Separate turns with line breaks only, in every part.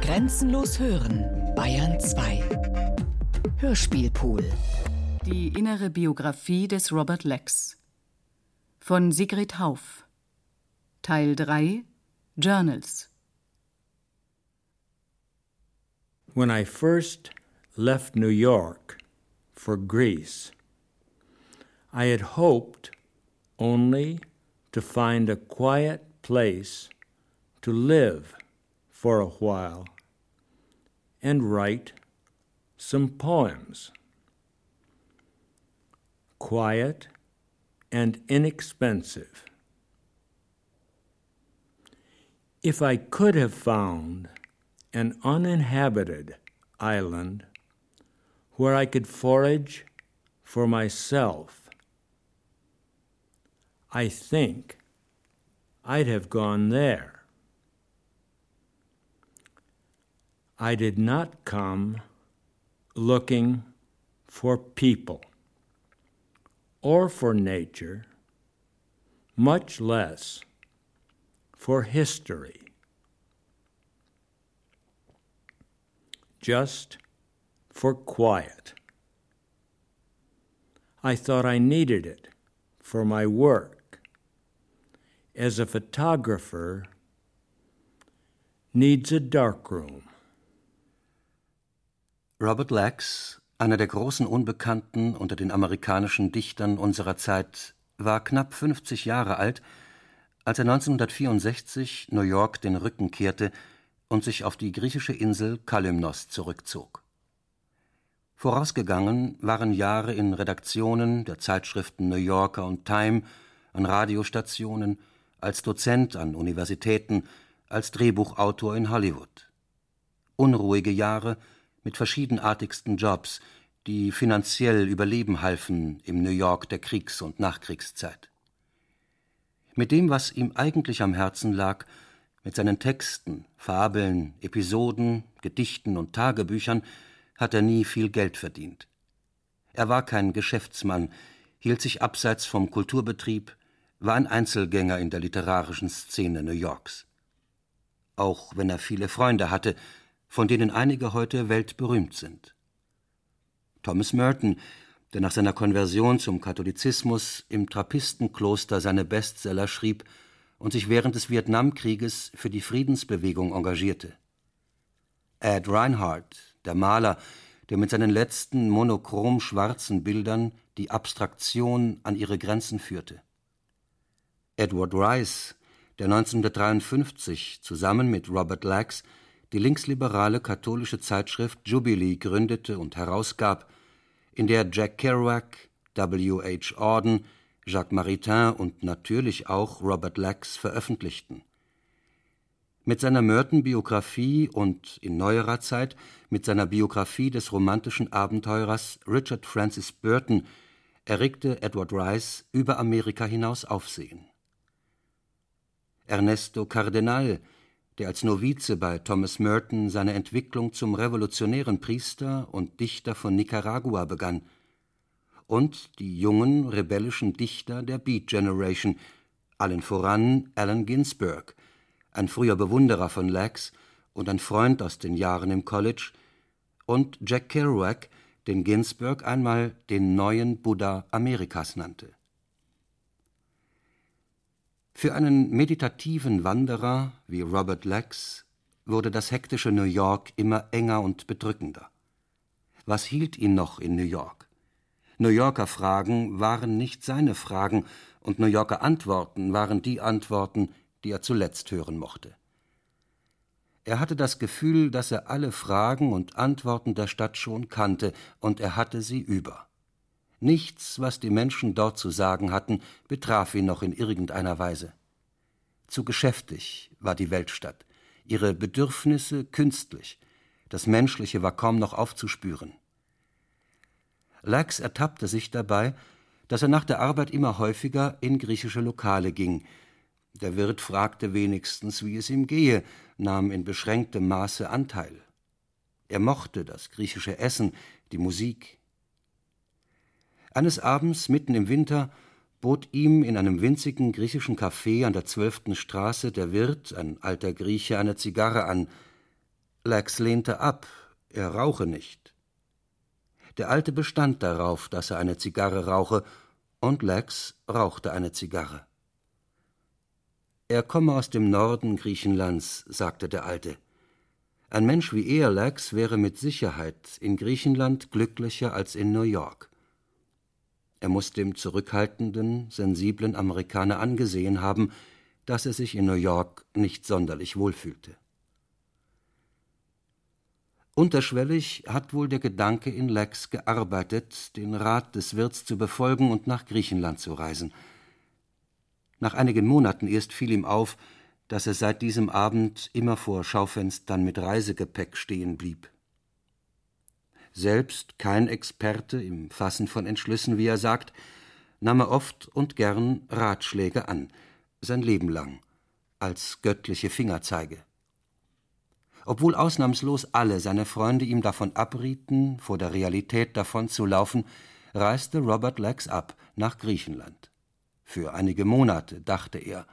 Grenzenlos hören, Bayern 2. Hörspielpool.
Die innere Biografie des Robert Lex. Von Sigrid Hauf. Teil 3 Journals.
When I first left New York for Greece, I had hoped only to find a quiet place to live for a while and write some poems. Quiet and inexpensive. If I could have found an uninhabited island where I could forage for myself, I think I'd have gone there. I did not come looking for people or for nature, much less for history. Just for quiet. I thought I needed it for my work. As a photographer needs a darkroom.
Robert Lax, einer der großen Unbekannten unter den amerikanischen Dichtern unserer Zeit, war knapp 50 Jahre alt, als er 1964 New York den Rücken kehrte und sich auf die griechische Insel Kalymnos zurückzog. Vorausgegangen waren Jahre in Redaktionen der Zeitschriften New Yorker und Time, an Radiostationen, als Dozent an Universitäten, als Drehbuchautor in Hollywood. Unruhige Jahre, mit verschiedenartigsten Jobs, die finanziell überleben halfen im New York der Kriegs- und Nachkriegszeit. Mit dem, was ihm eigentlich am Herzen lag, mit seinen Texten, Fabeln, Episoden, Gedichten und Tagebüchern, hat er nie viel Geld verdient. Er war kein Geschäftsmann, hielt sich abseits vom Kulturbetrieb, war ein Einzelgänger in der literarischen Szene New Yorks. Auch wenn er viele Freunde hatte, von denen einige heute weltberühmt sind. Thomas Merton, der nach seiner Konversion zum Katholizismus im Trappistenkloster seine Bestseller schrieb und sich während des Vietnamkrieges für die Friedensbewegung engagierte. Ed Reinhardt, der Maler, der mit seinen letzten monochrom schwarzen Bildern die Abstraktion an ihre Grenzen führte. Edward Rice, der 1953 zusammen mit Robert Lax die linksliberale katholische Zeitschrift Jubilee gründete und herausgab, in der Jack Kerouac, W. H. Auden, Jacques Maritain und natürlich auch Robert Lax veröffentlichten. Mit seiner Merton-Biografie und in neuerer Zeit mit seiner Biografie des romantischen Abenteurers Richard Francis Burton erregte Edward Rice über Amerika hinaus Aufsehen. Ernesto Cardenal der als Novize bei Thomas Merton seine Entwicklung zum revolutionären Priester und Dichter von Nicaragua begann, und die jungen rebellischen Dichter der Beat Generation, allen voran Allen Ginsberg, ein früher Bewunderer von Lax und ein Freund aus den Jahren im College, und Jack Kerouac, den Ginsberg einmal den neuen Buddha Amerikas nannte. Für einen meditativen Wanderer wie Robert Lax wurde das hektische New York immer enger und bedrückender. Was hielt ihn noch in New York? New Yorker Fragen waren nicht seine Fragen, und New Yorker Antworten waren die Antworten, die er zuletzt hören mochte. Er hatte das Gefühl, dass er alle Fragen und Antworten der Stadt schon kannte, und er hatte sie über. Nichts, was die Menschen dort zu sagen hatten, betraf ihn noch in irgendeiner Weise. Zu geschäftig war die Weltstadt, ihre Bedürfnisse künstlich, das Menschliche war kaum noch aufzuspüren. Lax ertappte sich dabei, dass er nach der Arbeit immer häufiger in griechische Lokale ging. Der Wirt fragte wenigstens, wie es ihm gehe, nahm in beschränktem Maße Anteil. Er mochte das griechische Essen, die Musik, eines Abends mitten im Winter bot ihm in einem winzigen griechischen Café an der Zwölften Straße der Wirt, ein alter Grieche, eine Zigarre an, Lex lehnte ab, er rauche nicht. Der Alte bestand darauf, dass er eine Zigarre rauche, und Lex rauchte eine Zigarre. Er komme aus dem Norden Griechenlands, sagte der Alte. Ein Mensch wie er, Lex, wäre mit Sicherheit in Griechenland glücklicher als in New York. Er muss dem zurückhaltenden, sensiblen Amerikaner angesehen haben, dass er sich in New York nicht sonderlich wohlfühlte. Unterschwellig hat wohl der Gedanke in Lex gearbeitet, den Rat des Wirts zu befolgen und nach Griechenland zu reisen. Nach einigen Monaten erst fiel ihm auf, dass er seit diesem Abend immer vor Schaufenstern mit Reisegepäck stehen blieb. Selbst kein Experte im Fassen von Entschlüssen, wie er sagt, nahm er oft und gern Ratschläge an, sein Leben lang, als göttliche Fingerzeige. Obwohl ausnahmslos alle seine Freunde ihm davon abrieten, vor der Realität davon zu laufen, reiste Robert Lex ab nach Griechenland. Für einige Monate, dachte er.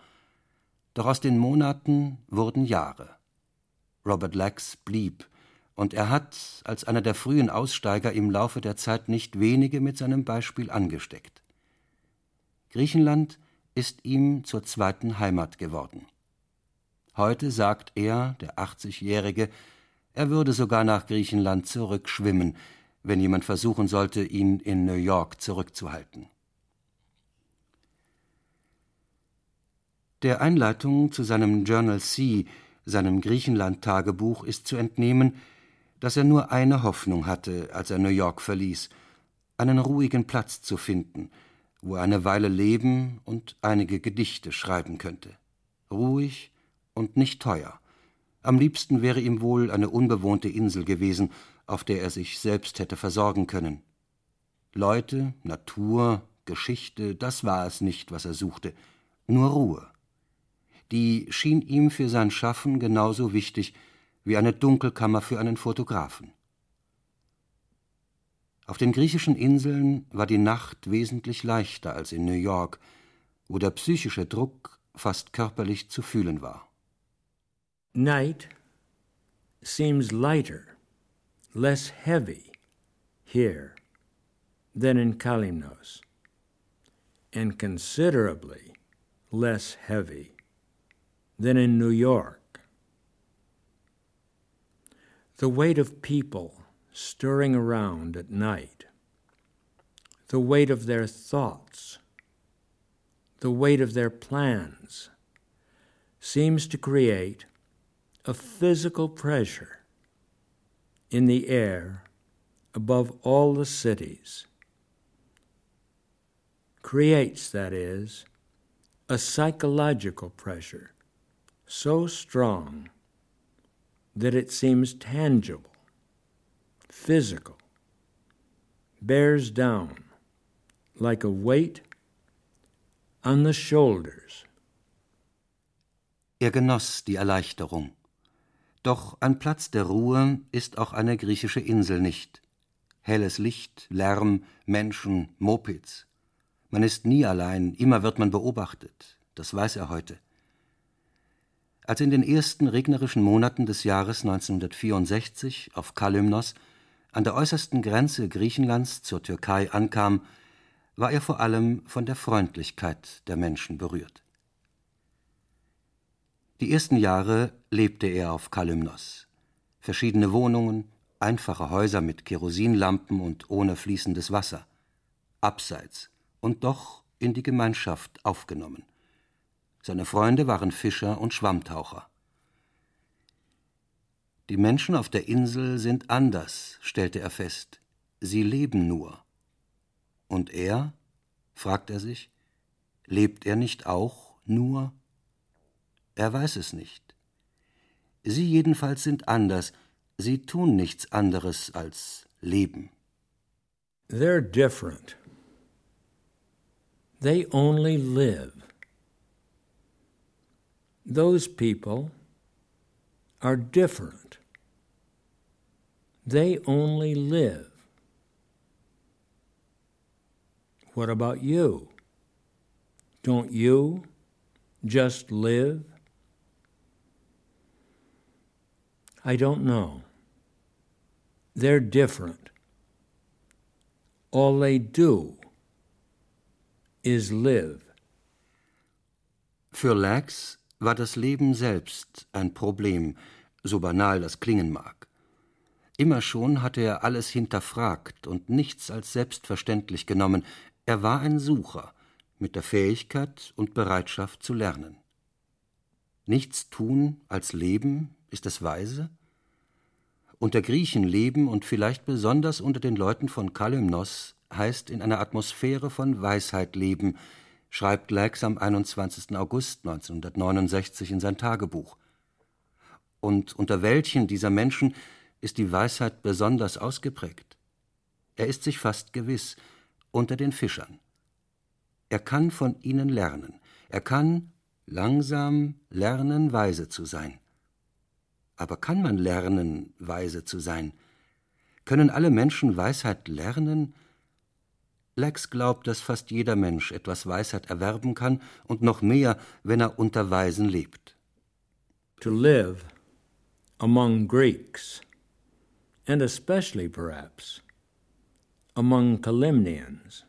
Doch aus den Monaten wurden Jahre. Robert Lex blieb, und er hat, als einer der frühen Aussteiger, im Laufe der Zeit nicht wenige mit seinem Beispiel angesteckt. Griechenland ist ihm zur zweiten Heimat geworden. Heute sagt er, der 80-Jährige, er würde sogar nach Griechenland zurückschwimmen, wenn jemand versuchen sollte, ihn in New York zurückzuhalten. Der Einleitung zu seinem Journal C, seinem Griechenland-Tagebuch, ist zu entnehmen, dass er nur eine Hoffnung hatte, als er New York verließ, einen ruhigen Platz zu finden, wo er eine Weile leben und einige Gedichte schreiben könnte. Ruhig, und nicht teuer. Am liebsten wäre ihm wohl eine unbewohnte Insel gewesen, auf der er sich selbst hätte versorgen können. Leute, Natur, Geschichte, das war es nicht, was er suchte, nur Ruhe. Die schien ihm für sein Schaffen genauso wichtig wie eine Dunkelkammer für einen Fotografen. Auf den griechischen Inseln war die Nacht wesentlich leichter als in New York, wo der psychische Druck fast körperlich zu fühlen war.
night seems lighter, less heavy here than in Kalymnos, and considerably less heavy than in New York. The weight of people stirring around at night, the weight of their thoughts, the weight of their plans, seems to create a physical pressure in the air above all the cities. Creates, that is, a psychological pressure so strong that it seems tangible, physical, bears down like a weight on the shoulders.
Er genoss die Erleichterung. Doch an Platz der Ruhe ist auch eine griechische Insel nicht. Helles Licht, Lärm, Menschen, Mopeds. Man ist nie allein, immer wird man beobachtet. Das weiß er heute. Als in den ersten regnerischen Monaten des Jahres 1964 auf Kalymnos an der äußersten Grenze Griechenlands zur Türkei ankam, war er vor allem von der Freundlichkeit der Menschen berührt. Die ersten Jahre lebte er auf Kalymnos. Verschiedene Wohnungen, einfache Häuser mit Kerosinlampen und ohne fließendes Wasser. Abseits und doch in die Gemeinschaft aufgenommen. Seine Freunde waren Fischer und Schwammtaucher. Die Menschen auf der Insel sind anders, stellte er fest. Sie leben nur. Und er? fragt er sich. Lebt er nicht auch nur? Er weiß es nicht. Sie jedenfalls sind anders. Sie tun nichts anderes als leben.
They're different. They only live. Those people are different. They only live. What about you? Don't you just live? I don't know. They're different. All they do is live.
Für Lax war das Leben selbst ein Problem, so banal das klingen mag. Immer schon hatte er alles hinterfragt und nichts als selbstverständlich genommen. Er war ein Sucher mit der Fähigkeit und Bereitschaft zu lernen. Nichts tun als leben, ist es weise? Unter Griechen leben und vielleicht besonders unter den Leuten von Kalymnos heißt in einer Atmosphäre von Weisheit leben, schreibt Lax am 21. August 1969 in sein Tagebuch. Und unter welchen dieser Menschen ist die Weisheit besonders ausgeprägt? Er ist sich fast gewiss, unter den Fischern. Er kann von ihnen lernen. Er kann langsam lernen, weise zu sein. Aber kann man lernen, weise zu sein? Können alle Menschen Weisheit lernen? Lex glaubt, dass fast jeder Mensch etwas Weisheit erwerben kann und noch mehr, wenn er unter Weisen lebt.
To live among Greeks, and especially perhaps among Calymnians,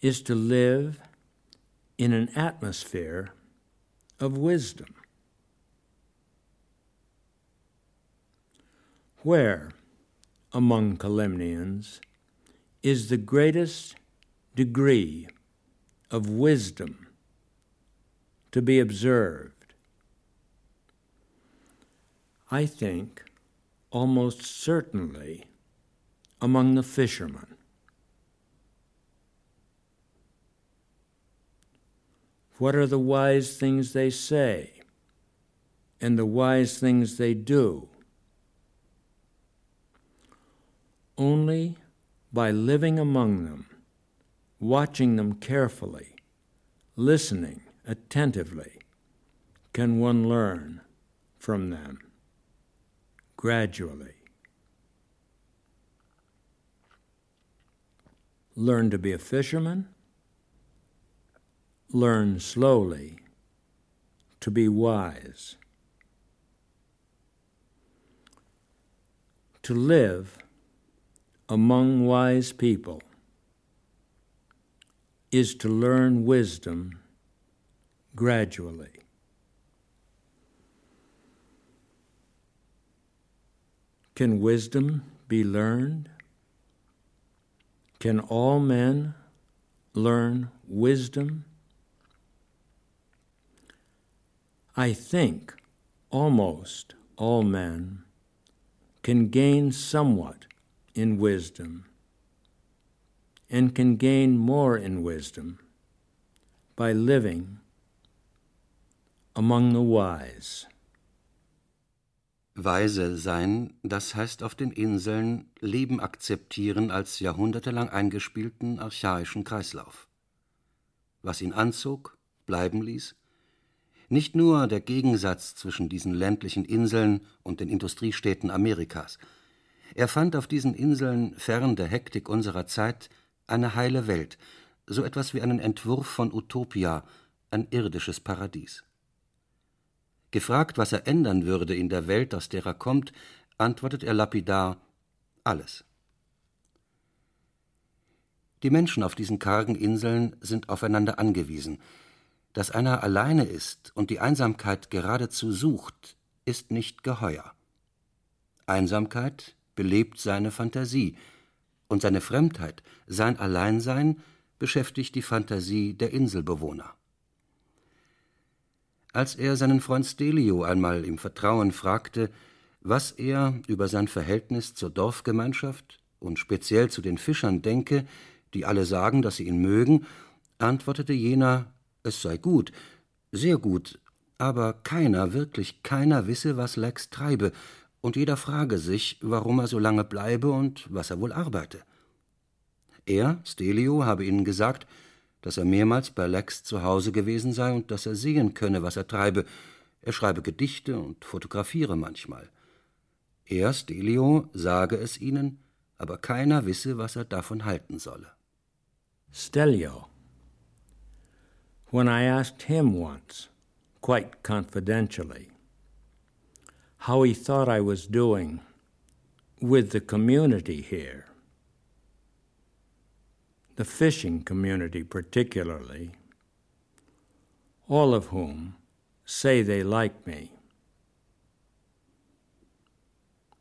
is to live in an atmosphere of wisdom. Where, among Calymnians, is the greatest degree of wisdom to be observed. I think almost certainly among the fishermen. What are the wise things they say and the wise things they do? Only by living among them, watching them carefully, listening attentively, can one learn from them gradually. Learn to be a fisherman, learn slowly to be wise. To live among wise people is to learn wisdom gradually. Can wisdom be learned? Can all men learn wisdom? I think almost all men can gain somewhat in wisdom and can gain more in wisdom by living among the wise.
Weise sein, das heißt auf den Inseln Leben akzeptieren als jahrhundertelang eingespielten archaischen Kreislauf. Was ihn anzog, bleiben ließ, nicht nur der Gegensatz zwischen diesen ländlichen Inseln und den Industriestädten Amerikas, er fand auf diesen Inseln fern der Hektik unserer Zeit eine heile Welt, so etwas wie einen Entwurf von Utopia, ein irdisches Paradies. Gefragt, was er ändern würde in der Welt, aus der er kommt, antwortet er lapidar alles. Die Menschen auf diesen kargen Inseln sind aufeinander angewiesen. Dass einer alleine ist und die Einsamkeit geradezu sucht, ist nicht geheuer. Einsamkeit belebt seine Fantasie, und seine Fremdheit, sein Alleinsein beschäftigt die Fantasie der Inselbewohner. Als er seinen Freund Stelio einmal im Vertrauen fragte, was er über sein Verhältnis zur Dorfgemeinschaft und speziell zu den Fischern denke, die alle sagen, dass sie ihn mögen, antwortete jener, es sei gut, sehr gut, aber keiner, wirklich keiner wisse, was Lex treibe und jeder frage sich, warum er so lange bleibe und was er wohl arbeite. Er, Stelio, habe ihnen gesagt, dass er mehrmals bei Lex zu Hause gewesen sei und dass er sehen könne, was er treibe. Er schreibe Gedichte und fotografiere manchmal. Er, Stelio, sage es ihnen, aber keiner wisse, was er davon halten solle.
Stelio. When I asked him once, quite confidentially, how he thought I was doing with the community here, the fishing community particularly, all of whom say they like me.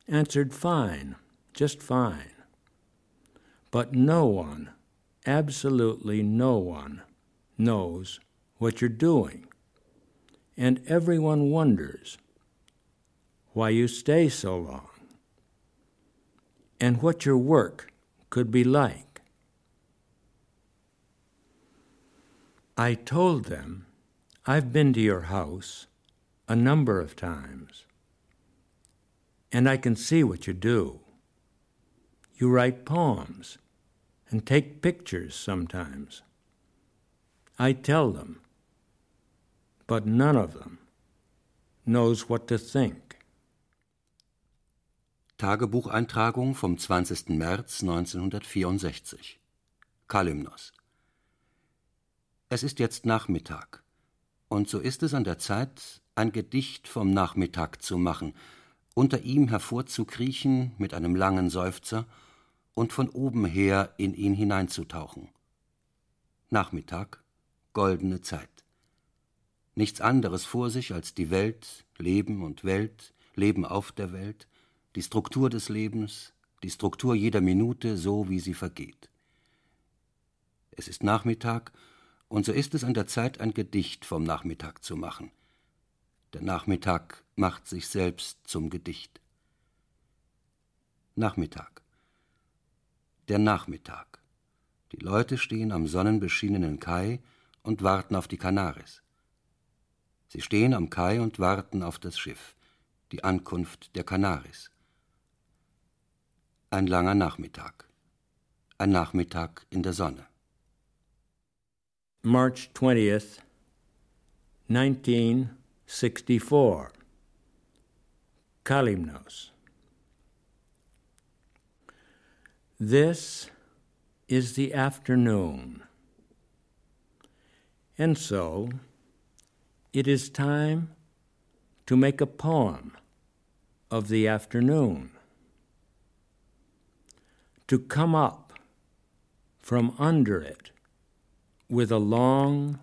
Answered fine, just fine. But no one, absolutely no one, knows what you're doing. And everyone wonders why you stay so long and what your work could be like. I told them I've been to your house a number of times, and I can see what you do. You write poems and take pictures sometimes. I tell them, but none of them knows what to think.
Tagebucheintragung vom 20. März 1964. Kalymnos. Es ist jetzt Nachmittag, und so ist es an der Zeit, ein Gedicht vom Nachmittag zu machen, unter ihm hervorzukriechen mit einem langen Seufzer und von oben her in ihn hineinzutauchen. Nachmittag, goldene Zeit. Nichts anderes vor sich als die Welt, Leben und Welt, Leben auf der Welt, die Struktur des Lebens, die Struktur jeder Minute, so wie sie vergeht. Es ist Nachmittag, und so ist es an der Zeit, ein Gedicht vom Nachmittag zu machen. Der Nachmittag macht sich selbst zum Gedicht. Nachmittag. Der Nachmittag. Die Leute stehen am sonnenbeschienenen Kai und warten auf die Kanaris. Sie stehen am Kai und warten auf das Schiff, die Ankunft der Kanaris. Ein langer Nachmittag. Ein Nachmittag in der Sonne.
March 20th, 1964. Kalymnos. This is the afternoon. And so, it is time to make a poem of the afternoon to come up from under it with a long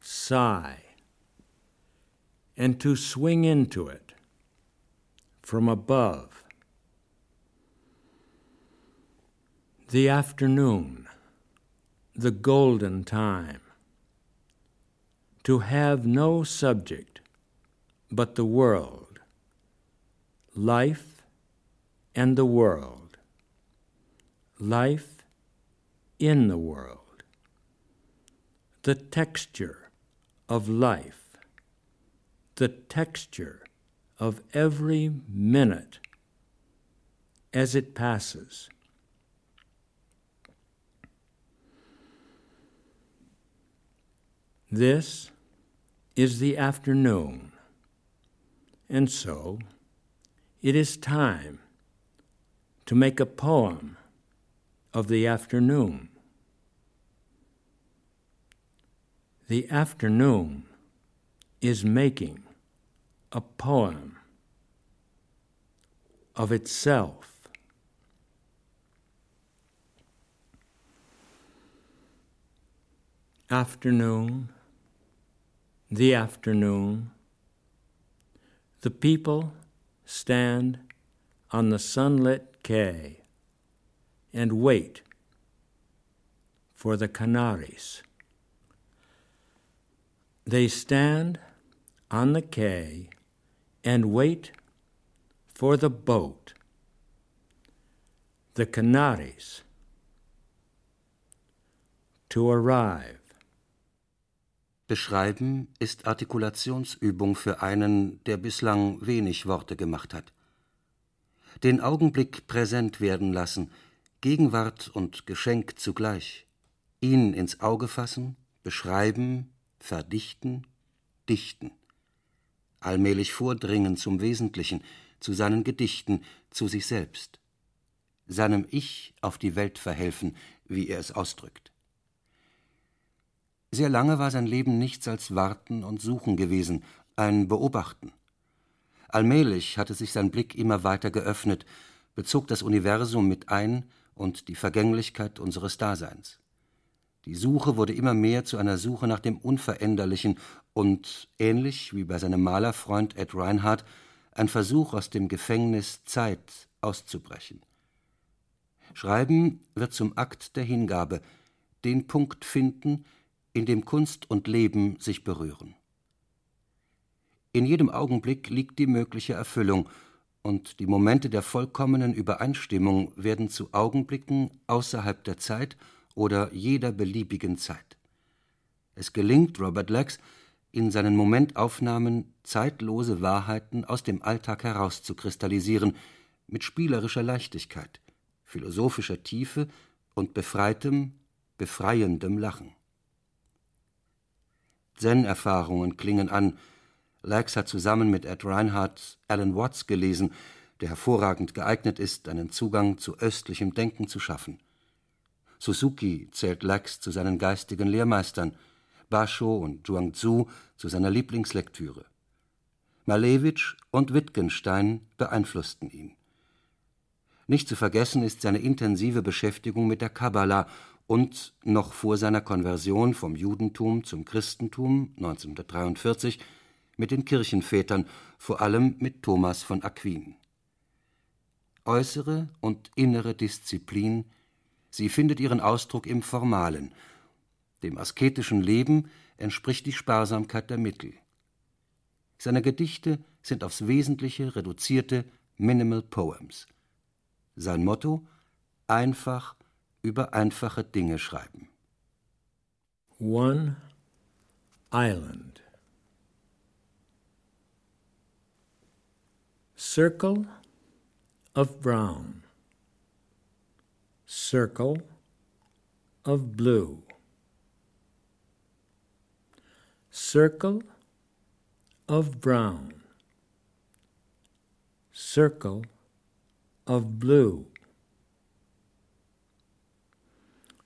sigh and to swing into it from above. The afternoon, the golden time, to have no subject but the world, life and the world life in the world, the texture of life, the texture of every minute as it passes. This is the afternoon, and so it is time to make a poem of the afternoon. The afternoon is making a poem of itself. Afternoon, the afternoon, the people stand on the sunlit quay and wait for the Canaries. They stand on the quay and wait for the boat. The Canaries to arrive.
Beschreiben ist Artikulationsübung für einen, der bislang wenig Worte gemacht hat. Den Augenblick präsent werden lassen – Gegenwart und Geschenk zugleich, ihn ins Auge fassen, beschreiben, verdichten, dichten, allmählich vordringen zum Wesentlichen, zu seinen Gedichten, zu sich selbst, seinem Ich auf die Welt verhelfen, wie er es ausdrückt. Sehr lange war sein Leben nichts als Warten und Suchen gewesen, ein Beobachten. Allmählich hatte sich sein Blick immer weiter geöffnet, bezog das Universum mit ein und die Vergänglichkeit unseres Daseins. Die Suche wurde immer mehr zu einer Suche nach dem Unveränderlichen und, ähnlich wie bei seinem Malerfreund Ed Reinhardt, ein Versuch aus dem Gefängnis Zeit auszubrechen. Schreiben wird zum Akt der Hingabe, den Punkt finden, in dem Kunst und Leben sich berühren. In jedem Augenblick liegt die mögliche Erfüllung, und die Momente der vollkommenen Übereinstimmung werden zu Augenblicken außerhalb der Zeit oder jeder beliebigen Zeit. Es gelingt Robert Lex, in seinen Momentaufnahmen zeitlose Wahrheiten aus dem Alltag herauszukristallisieren, mit spielerischer Leichtigkeit, philosophischer Tiefe und befreitem, befreiendem Lachen. Zen-Erfahrungen klingen an, Lax hat zusammen mit Ed Reinhardt Alan Watts gelesen, der hervorragend geeignet ist, einen Zugang zu östlichem Denken zu schaffen. Suzuki zählt Lax zu seinen geistigen Lehrmeistern, Basho und Zhuangzi zu seiner Lieblingslektüre. Malevich und Wittgenstein beeinflussten ihn. Nicht zu vergessen ist seine intensive Beschäftigung mit der Kabbala und noch vor seiner Konversion vom Judentum zum Christentum 1943 mit den Kirchenvätern, vor allem mit Thomas von Aquin. Äußere und innere Disziplin, sie findet ihren Ausdruck im Formalen. Dem asketischen Leben entspricht die Sparsamkeit der Mittel. Seine Gedichte sind aufs Wesentliche reduzierte Minimal Poems. Sein Motto: einfach über einfache Dinge schreiben.
One Island. Circle of brown, circle of blue, circle of brown, circle of blue,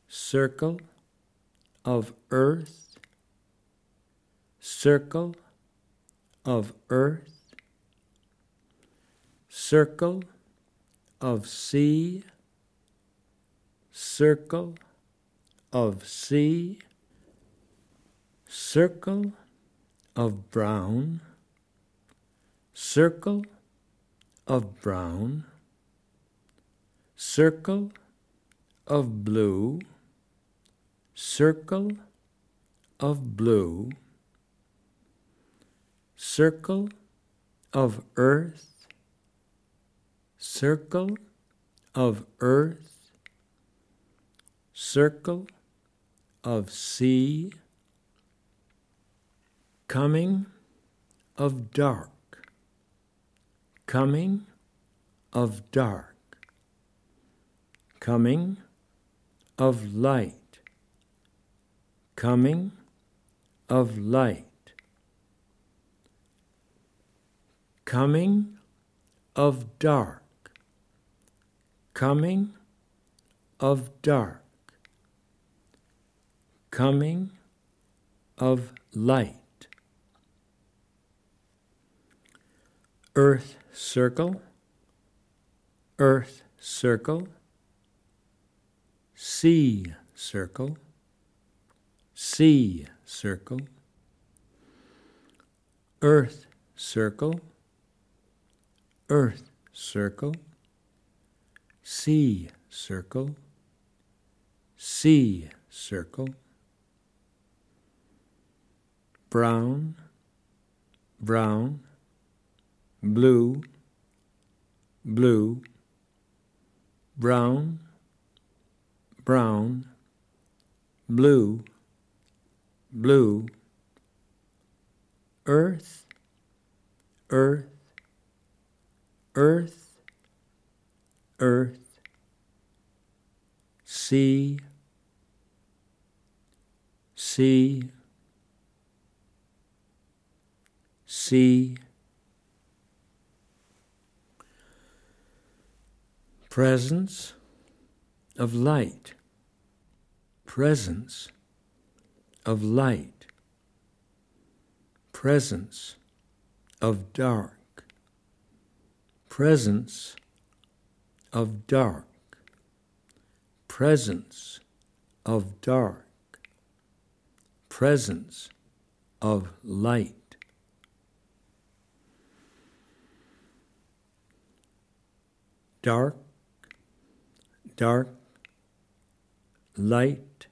circle of earth, circle of earth, circle of sea, circle of sea, circle of brown, circle of brown, circle of blue, circle of blue, circle of earth, circle of earth, circle of sea, coming of dark, coming of dark, coming of light, coming of light, coming of dark coming of dark, coming of light. Earth circle, earth circle, sea circle, sea circle, earth circle, earth circle sea circle, C circle, brown, brown, blue, blue, brown, brown, blue, blue, earth, earth, earth, earth, sea, sea, sea, presence of light, presence of light, presence of dark, presence of dark, presence of dark, presence of light. Dark, dark, light,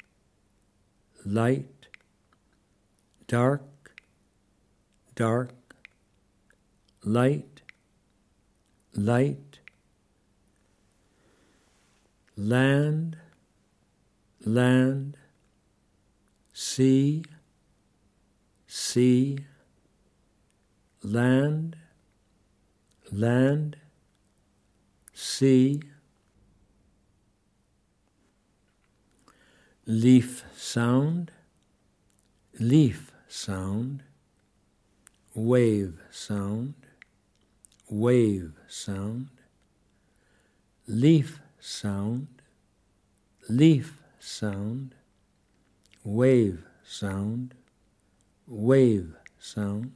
light, dark, dark, light, light, land, land, sea, sea, land, land, sea, leaf sound, leaf sound, wave sound, wave sound, leaf sound, leaf sound, wave sound, wave sound,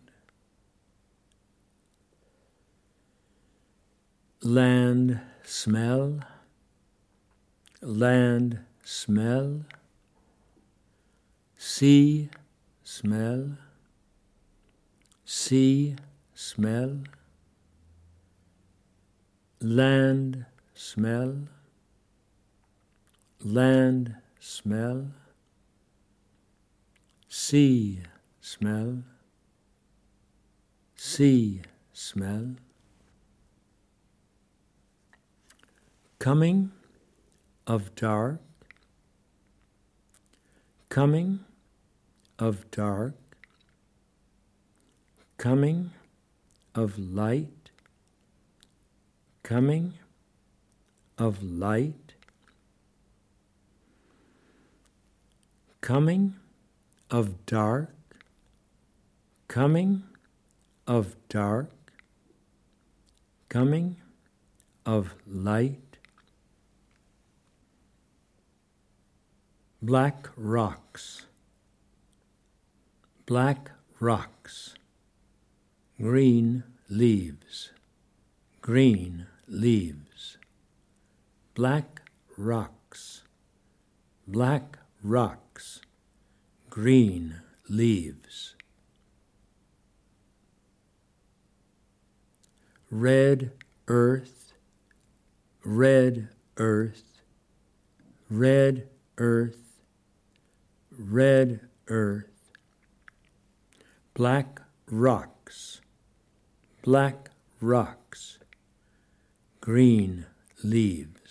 land smell, land smell, sea smell, sea smell, land smell, land smell, sea smell, sea smell. Coming of dark, coming of dark, coming of light, coming of light, coming of dark, coming of dark, coming of light, black rocks, black rocks, green leaves, green leaves, black rocks, black rocks, green leaves. Red earth, red earth, red earth, red earth, black rocks, black rocks, green leaves.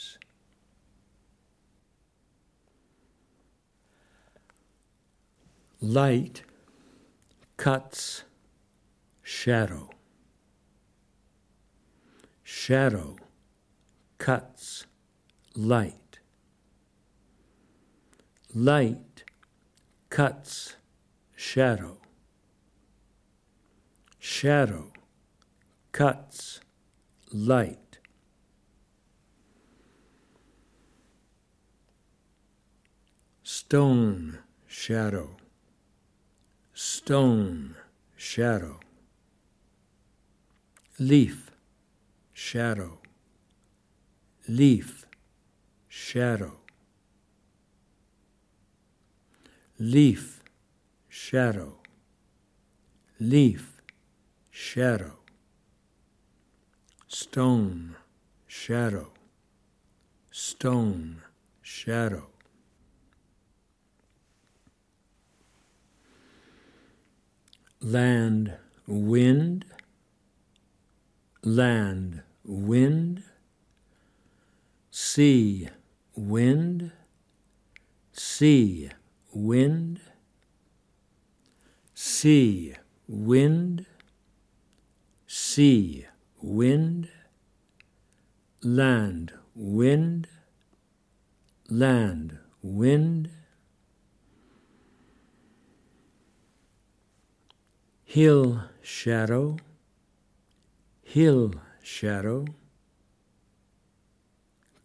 Light cuts shadow. Shadow cuts light. Light cuts shadow. Shadow cuts light. Stone shadow. Stone. Shadow. Leaf. Shadow. Leaf. Shadow. leaf, shadow, leaf, shadow, stone, shadow, stone, shadow. Land, wind, land, wind, sea, wind, sea, wind, sea, wind, sea, wind, land, wind, land, wind, hill shadow, hill shadow,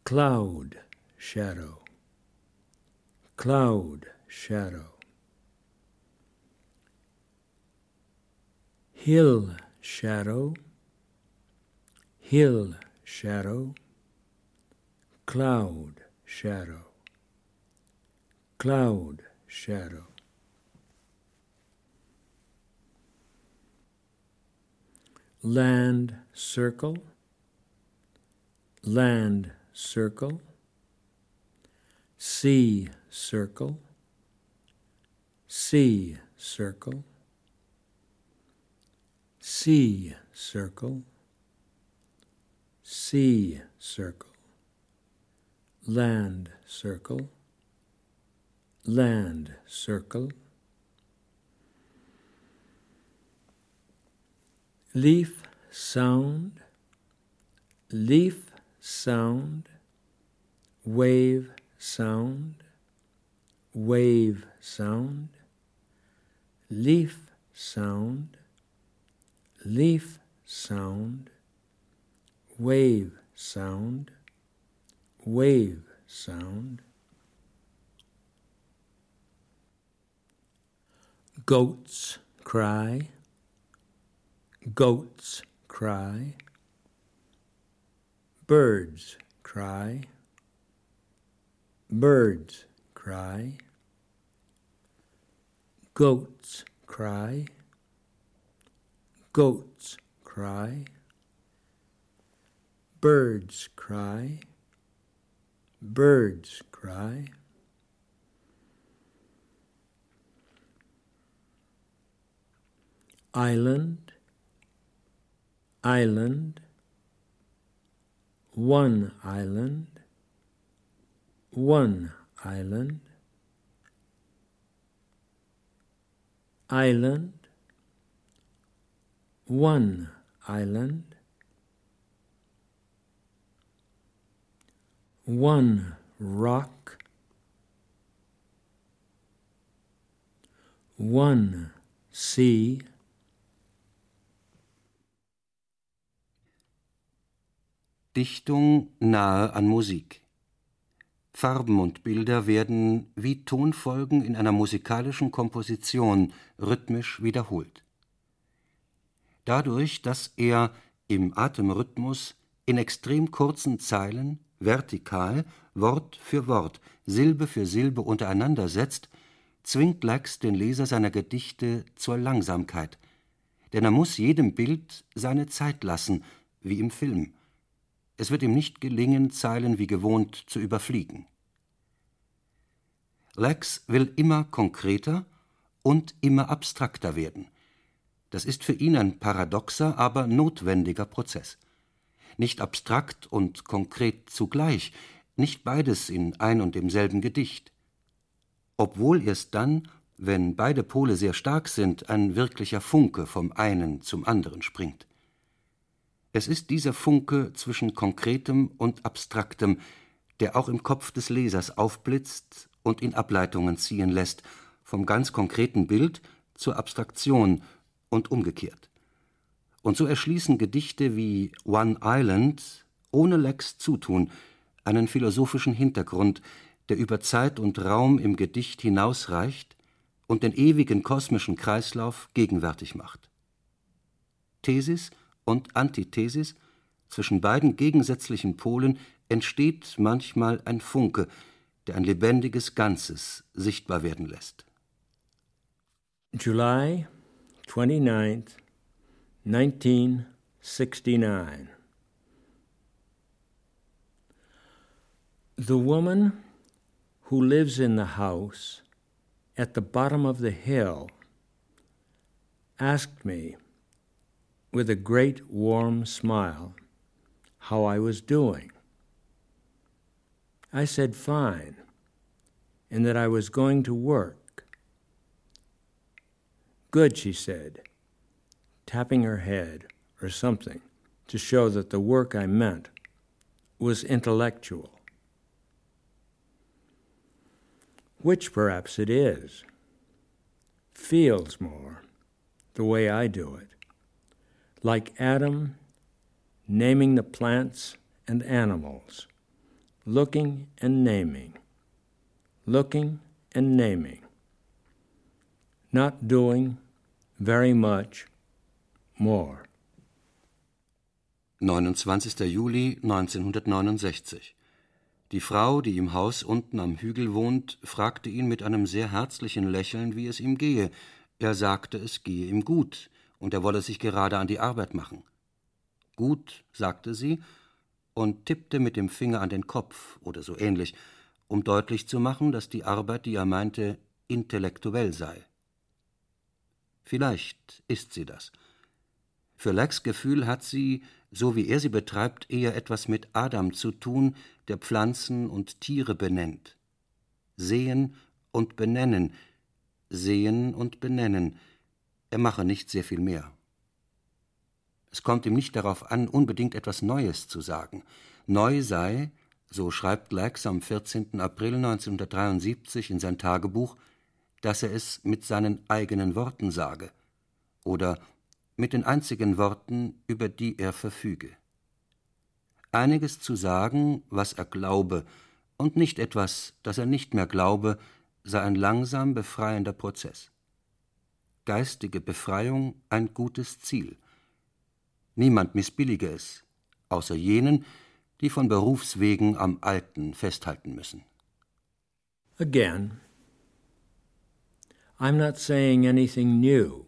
cloud shadow, cloud shadow. Hill shadow, hill shadow, cloud shadow, cloud shadow. Land circle, land circle, sea circle, sea circle, sea circle, sea circle, land circle, land circle, leaf sound, leaf sound, wave sound, wave sound, leaf sound, leaf sound, wave sound, wave sound. Goats cry, goats cry, birds cry, birds cry, goats cry, goats cry, birds cry, birds cry. Island, island, one island, one island, island, one island, one rock, one sea,
Dichtung nahe an Musik. Farben und Bilder werden wie Tonfolgen in einer musikalischen Komposition rhythmisch wiederholt. Dadurch, dass er im Atemrhythmus in extrem kurzen Zeilen vertikal Wort für Wort, Silbe für Silbe untereinander setzt, zwingt Lax den Leser seiner Gedichte zur Langsamkeit, denn er muss jedem Bild seine Zeit lassen, wie im Film. Es wird ihm nicht gelingen, Zeilen wie gewohnt zu überfliegen. Lex will immer konkreter und immer abstrakter werden. Das ist für ihn ein paradoxer, aber notwendiger Prozess. Nicht abstrakt und konkret zugleich, nicht beides in ein und demselben Gedicht. Obwohl erst dann, wenn beide Pole sehr stark sind, ein wirklicher Funke vom einen zum anderen springt. Es ist dieser Funke zwischen Konkretem und Abstraktem, der auch im Kopf des Lesers aufblitzt und ihn Ableitungen ziehen lässt, vom ganz konkreten Bild zur Abstraktion und umgekehrt. Und so erschließen Gedichte wie One Island ohne Lex Zutun einen philosophischen Hintergrund, der über Zeit und Raum im Gedicht hinausreicht und den ewigen kosmischen Kreislauf gegenwärtig macht. Thesis und Antithesis, zwischen beiden gegensätzlichen Polen entsteht manchmal ein Funke, der ein lebendiges Ganzes sichtbar werden lässt.
July 29th, 1969. The woman who lives in the house at the bottom of the hill asked me with a great warm smile how I was doing. I said fine, and that I was going to work. Good, she said, tapping her head or something to show that the work I meant was intellectual. Which perhaps it is. Feels more, the way I do it like Adam, naming the plants and animals, looking and naming, looking and naming, not doing very much more.
29. Juli 1969 Die Frau, die im Haus unten am Hügel wohnt, fragte ihn mit einem sehr herzlichen Lächeln, wie es ihm gehe. Er sagte, es gehe ihm gut, und er wolle sich gerade an die Arbeit machen. Gut, sagte sie und tippte mit dem Finger an den Kopf oder so ähnlich, um deutlich zu machen, dass die Arbeit, die er meinte, intellektuell sei. Vielleicht ist sie das. Für Lex Gefühl hat sie, so wie er sie betreibt, eher etwas mit Adam zu tun, der Pflanzen und Tiere benennt. Sehen und benennen, sehen und benennen. Er mache nicht sehr viel mehr. Es kommt ihm nicht darauf an, unbedingt etwas Neues zu sagen. Neu sei, so schreibt Lax am 14. April 1973 in sein Tagebuch, dass er es mit seinen eigenen Worten sage oder mit den einzigen Worten, über die er verfüge. Einiges zu sagen, was er glaube, und nicht etwas, das er nicht mehr glaube, sei ein langsam befreiender Prozess. Geistige Befreiung ein gutes Ziel. Niemand missbillige es, außer jenen, die von Berufswegen am Alten festhalten müssen.
Again, I'm not saying anything new.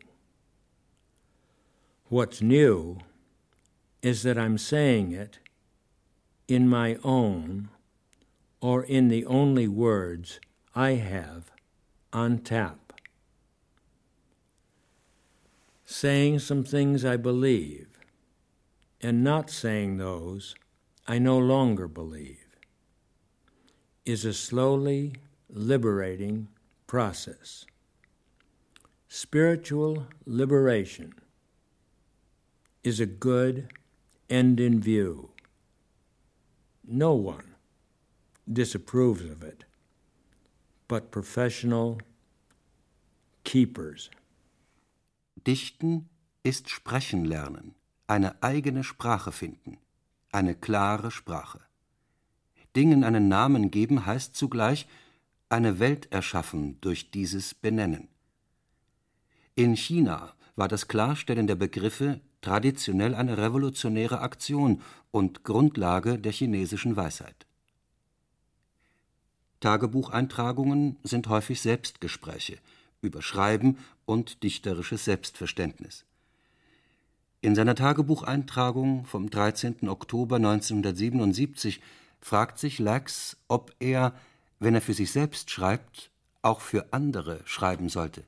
What's new is that I'm saying it in my own or in the only words I have on tap. Saying some things I believe and not saying those I no longer believe is a slowly liberating process. Spiritual liberation is a good end in view. No one disapproves of it, but professional keepers.
Dichten ist Sprechen lernen. eine eigene Sprache finden, eine klare Sprache. Dingen einen Namen geben heißt zugleich eine Welt erschaffen durch dieses Benennen. In China war das Klarstellen der Begriffe traditionell eine revolutionäre Aktion und Grundlage der chinesischen Weisheit. Tagebucheintragungen sind häufig Selbstgespräche über Schreiben und dichterisches Selbstverständnis. In seiner Tagebucheintragung vom 13. Oktober 1977 fragt sich Lax, ob er, wenn er für sich selbst schreibt, auch für andere schreiben sollte.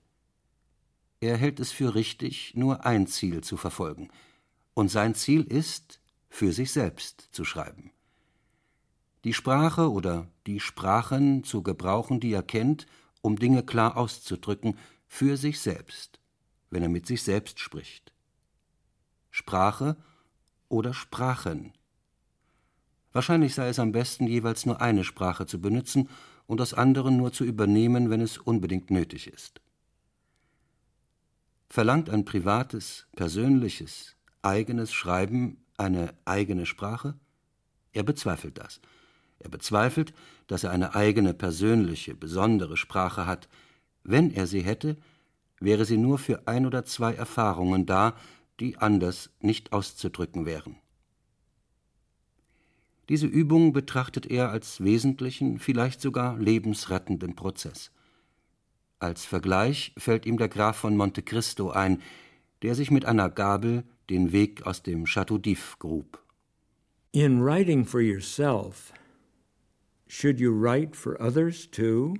Er hält es für richtig, nur ein Ziel zu verfolgen, und sein Ziel ist, für sich selbst zu schreiben. Die Sprache oder die Sprachen zu gebrauchen, die er kennt, um Dinge klar auszudrücken, für sich selbst, wenn er mit sich selbst spricht. Sprache oder Sprachen. Wahrscheinlich sei es am besten, jeweils nur eine Sprache zu benutzen und aus anderen nur zu übernehmen, wenn es unbedingt nötig ist. Verlangt ein privates, persönliches, eigenes Schreiben eine eigene Sprache? Er bezweifelt das. Er bezweifelt, dass er eine eigene, persönliche, besondere Sprache hat. Wenn er sie hätte, wäre sie nur für ein oder zwei Erfahrungen da, die anders nicht auszudrücken wären. Diese Übung betrachtet er als wesentlichen, vielleicht sogar lebensrettenden Prozess. Als Vergleich fällt ihm der Graf von Monte Cristo ein, der sich mit einer Gabel den Weg aus dem Chateau d'If grub.
In writing for yourself, should you write for others too?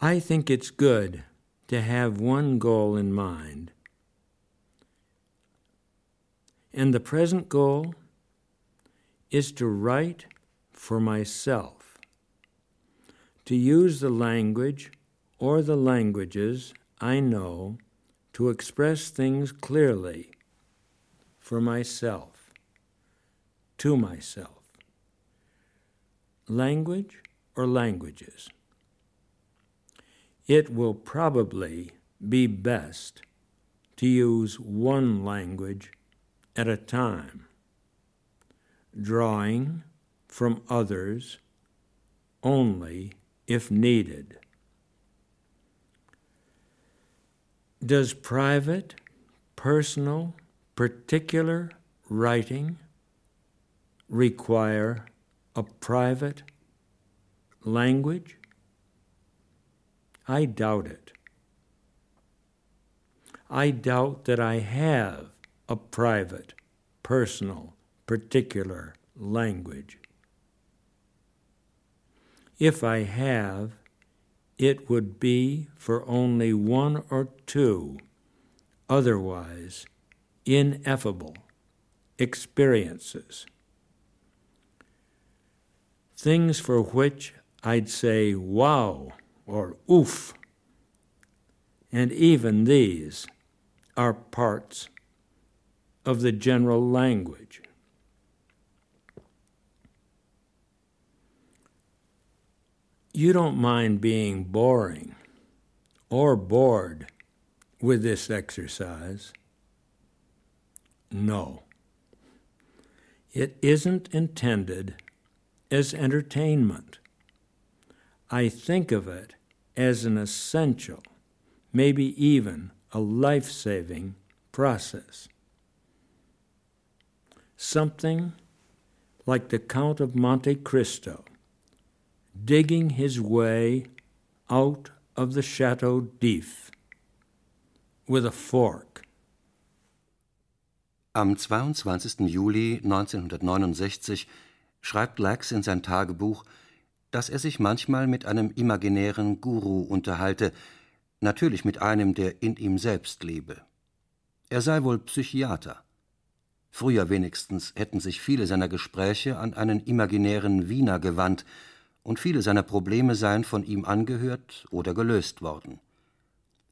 I think it's good to have one goal in mind. And the present goal is to write for myself, to use the language or the languages I know to express things clearly for myself, to myself. Language or languages? it will probably be best to use one language at a time, drawing from others only if needed. Does private, personal particular writing require a private language? I doubt it. I doubt that I have a private, personal, particular language. If I have, it would be for only one or two, otherwise ineffable experiences. Things for which I'd say wow or oof. And even these are parts of the general language. You don't mind being boring or bored with this exercise. No. It isn't intended as entertainment. I think of it as an essential, maybe even a life saving process. Something like the Count of Monte Cristo digging his way out of the Chateau d'If with a fork.
Am 22. Juli 1969 schreibt Lax in sein Tagebuch, dass er sich manchmal mit einem imaginären Guru unterhalte, natürlich mit einem, der in ihm selbst lebe. Er sei wohl Psychiater. Früher wenigstens hätten sich viele seiner Gespräche an einen imaginären Wiener gewandt, und viele seiner Probleme seien von ihm angehört oder gelöst worden.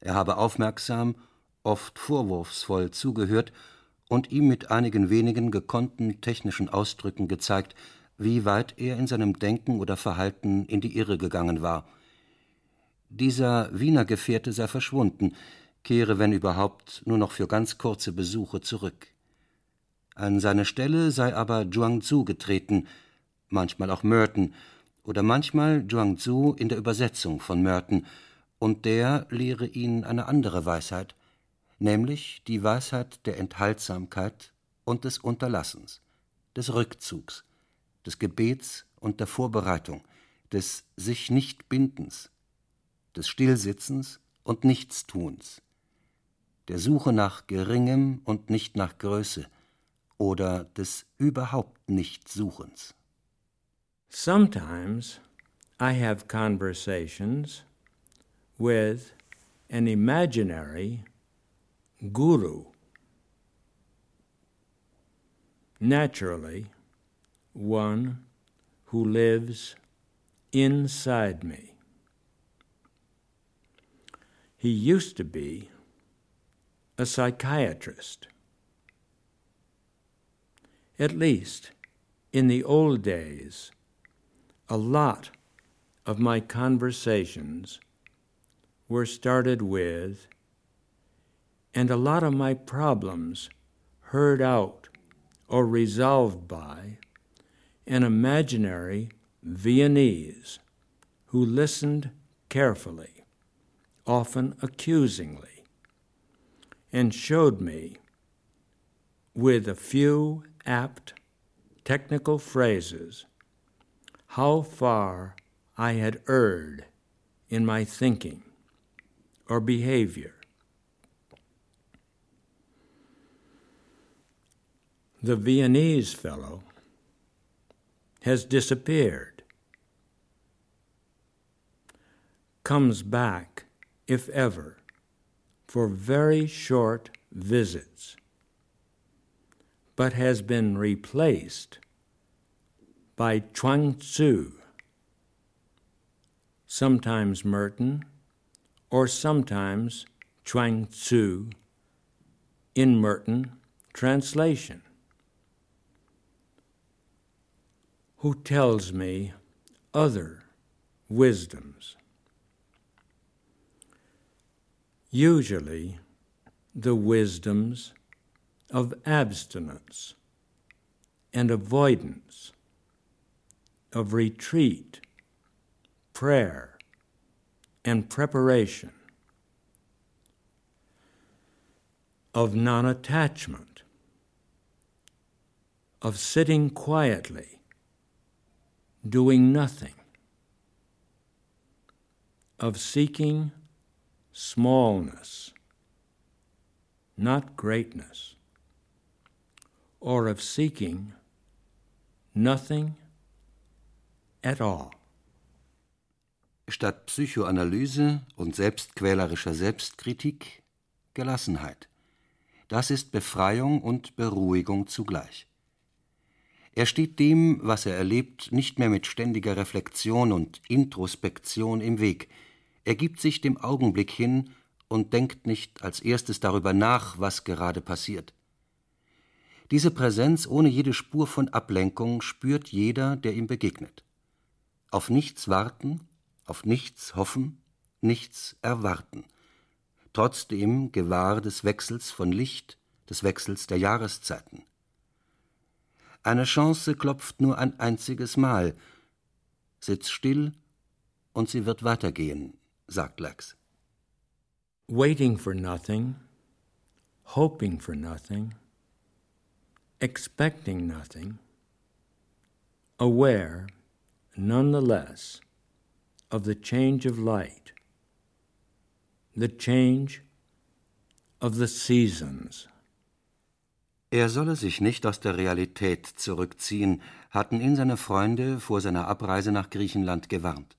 Er habe aufmerksam, oft vorwurfsvoll zugehört und ihm mit einigen wenigen gekonnten technischen Ausdrücken gezeigt, wie weit er in seinem Denken oder Verhalten in die Irre gegangen war. Dieser Wiener Gefährte sei verschwunden, kehre, wenn überhaupt, nur noch für ganz kurze Besuche zurück. An seine Stelle sei aber Zhuangzi getreten, manchmal auch Merton, oder manchmal Zhuangzi in der Übersetzung von Merton, und der lehre ihn eine andere Weisheit, nämlich die Weisheit der Enthaltsamkeit und des Unterlassens, des Rückzugs, des Gebets und der Vorbereitung, des sich nicht Bindens, des Stillsitzens und Nichtstuns, der Suche nach Geringem und nicht nach Größe oder des überhaupt Nichtsuchens.
Sometimes I have conversations with an imaginary guru. Naturally, one who lives inside me. He used to be a psychiatrist. At least in the old days, a lot of my conversations were started with, and a lot of my problems heard out or resolved by an imaginary Viennese who listened carefully, often accusingly, and showed me, with a few apt technical phrases, how far I had erred in my thinking or behavior. The Viennese fellow has disappeared, comes back, if ever, for very short visits, but has been replaced by Chuang Tzu, sometimes Merton, or sometimes Chuang Tzu in Merton translation. Who tells me other wisdoms. Usually, the wisdoms of abstinence and avoidance, of retreat, prayer, and preparation, of non attachment of sitting quietly, doing nothing, of seeking smallness, not greatness, or of seeking nothing at all.
Statt Psychoanalyse und selbstquälerischer Selbstkritik Gelassenheit. Das ist Befreiung und Beruhigung zugleich. Er steht dem, was er erlebt, nicht mehr mit ständiger Reflexion und Introspektion im Weg. Er gibt sich dem Augenblick hin und denkt nicht als erstes darüber nach, was gerade passiert. Diese Präsenz ohne jede Spur von Ablenkung spürt jeder, der ihm begegnet. Auf nichts warten, auf nichts hoffen, nichts erwarten. Trotzdem gewahr des Wechsels von Licht, des Wechsels der Jahreszeiten. Eine Chance klopft nur ein einziges Mal. Sitz still und sie wird weitergehen, sagt Lex.
Waiting for nothing, hoping for nothing, expecting nothing, aware, nonetheless, of the change of light, the change of the seasons.
Er solle sich nicht aus der Realität zurückziehen, hatten ihn seine Freunde vor seiner Abreise nach Griechenland gewarnt.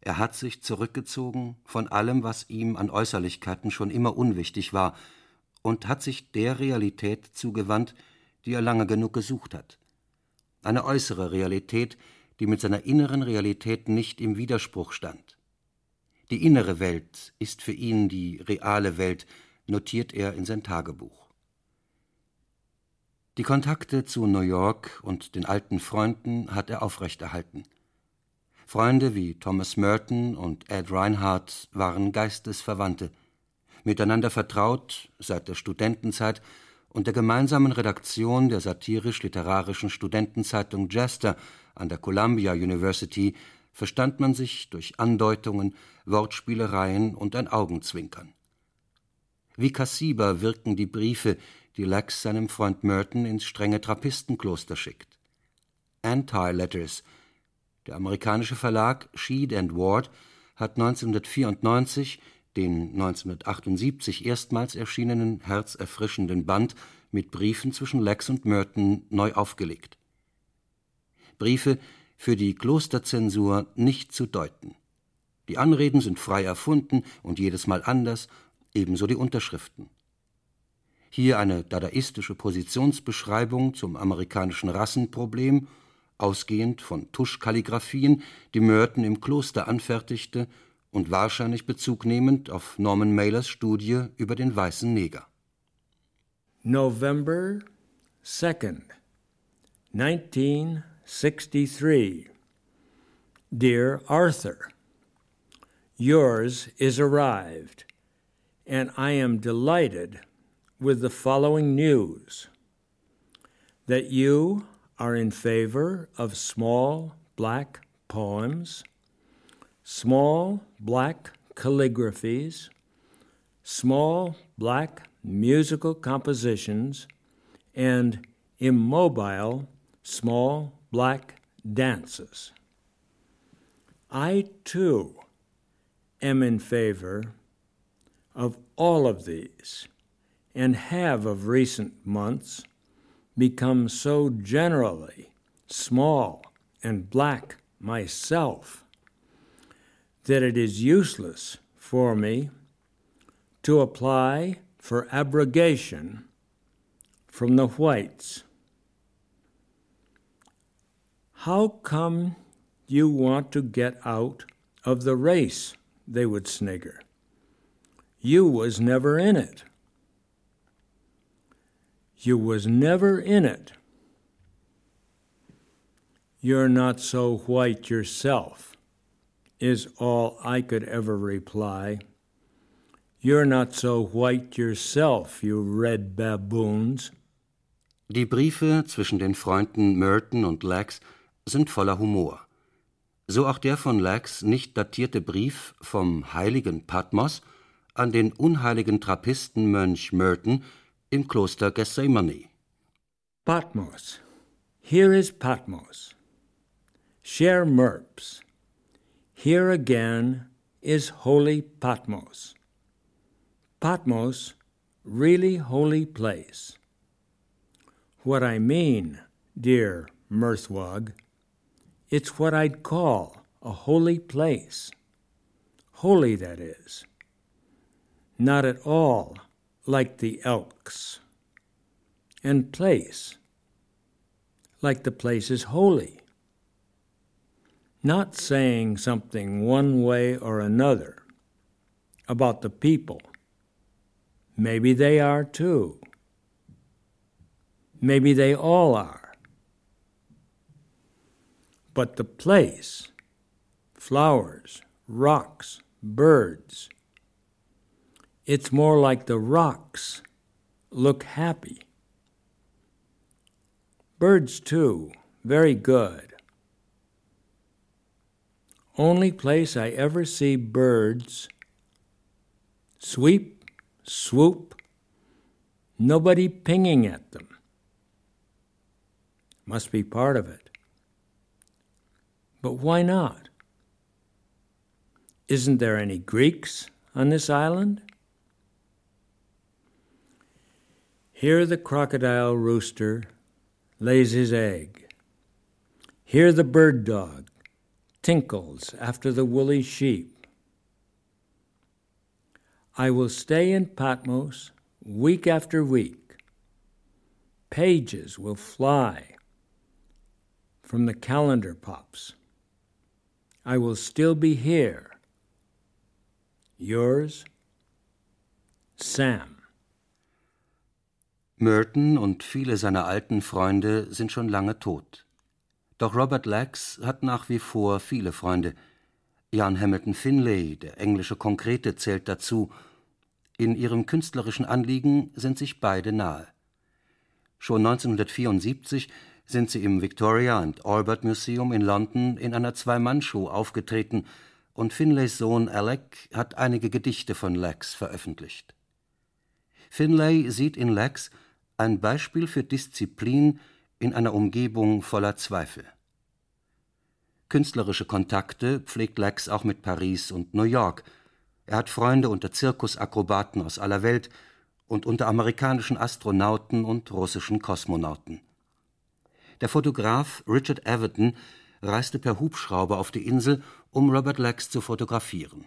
Er hat sich zurückgezogen von allem, was ihm an Äußerlichkeiten schon immer unwichtig war, und hat sich der Realität zugewandt, die er lange genug gesucht hat. Eine äußere Realität, die mit seiner inneren Realität nicht im Widerspruch stand. Die innere Welt ist für ihn die reale Welt, notiert er in sein Tagebuch. Die Kontakte zu New York und den alten Freunden hat er aufrechterhalten. Freunde wie Thomas Merton und Ed Reinhardt waren Geistesverwandte, miteinander vertraut seit der Studentenzeit und der gemeinsamen Redaktion der satirisch-literarischen Studentenzeitung Jester an der Columbia University verstand man sich durch Andeutungen, Wortspielereien und ein Augenzwinkern. Wie Kassiber wirken die Briefe, die Lex seinem Freund Merton ins strenge Trappistenkloster schickt. Anti-Letters. Der amerikanische Verlag Sheed and Ward hat 1994 den 1978 erstmals erschienenen herzerfrischenden Band mit Briefen zwischen Lex und Merton neu aufgelegt. Briefe für die Klosterzensur nicht zu deuten. Die Anreden sind frei erfunden und jedes Mal anders, ebenso die Unterschriften. Hier eine dadaistische Positionsbeschreibung zum amerikanischen Rassenproblem, ausgehend von Tuschkalligraphien, die Merton im Kloster anfertigte und wahrscheinlich Bezug nehmend auf Norman Mailers Studie über den weißen Neger.
November 2nd, 1963. Dear Arthur, Yours is arrived, and I am delighted with the following news that you are in favor of small black poems small black calligraphies, small black musical compositions, and immobile small black dances. I too am in favor of all of these and have of recent months become so generally small and black myself that it is useless for me to apply for abrogation from the whites. How come you want to get out of the race? They would snigger. You was never in it. You was never in it. You're not so white yourself is all I could ever reply. You're not so white yourself, you red baboons.
Die Briefe zwischen den Freunden Merton und Lax sind voller Humor. So auch der von Lax nicht datierte Brief vom heiligen Patmos an den unheiligen Trappistenmönch Merton im Kloster Gethsemane.
Patmos, Here is Patmos. Cher Merps. Here again is holy Patmos. Patmos, really holy place. What I mean, dear Mirthwog, it's what I'd call a holy place. Holy, that is. Not at all like the Elks. And place, like the place is holy. Not saying something one way or another about the people. Maybe they are too. Maybe they all are. But the place, flowers, rocks, birds, it's more like the rocks look happy. Birds, too, very good. Only place I ever see birds sweep, swoop, nobody pinging at them. Must be part of it. But why not? Isn't there any Greeks on this island? Here the crocodile rooster lays his egg. Here the bird dog tinkles after the woolly sheep. I will stay in Patmos week after week. Pages will fly from the calendar pops. I will still be here. Yours, Sam.
Merton und viele seiner alten Freunde sind schon lange tot. Doch Robert Lax hat nach wie vor viele Freunde. Jan Hamilton Finlay, der englische Konkrete, zählt dazu. In ihrem künstlerischen Anliegen sind sich beide nahe. Schon 1974 sind sie im Victoria and Albert Museum in London in einer Zwei-Mann-Show aufgetreten und Finlays Sohn Alec hat einige Gedichte von Lax veröffentlicht. Finlay sieht in Lax ein Beispiel für Disziplin in einer Umgebung voller Zweifel. Künstlerische Kontakte pflegt Lex auch mit Paris und New York. Er hat Freunde unter Zirkusakrobaten aus aller Welt und unter amerikanischen Astronauten und russischen Kosmonauten. Der Fotograf Richard Everton reiste per Hubschrauber auf die Insel, um Robert Lex zu fotografieren.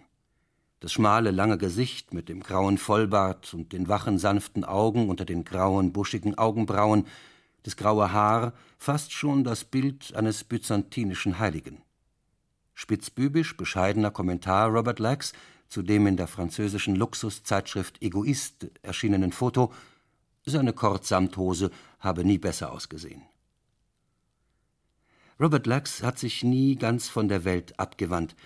Das schmale, lange Gesicht mit dem grauen Vollbart und den wachen, sanften Augen unter den grauen, buschigen Augenbrauen, das graue Haar, fast schon das Bild eines byzantinischen Heiligen. Spitzbübisch bescheidener Kommentar Robert Lax zu dem in der französischen Luxuszeitschrift Egoist erschienenen Foto, seine Kordsamthose habe nie besser ausgesehen. Robert Lax hat sich nie ganz von der Welt abgewandt,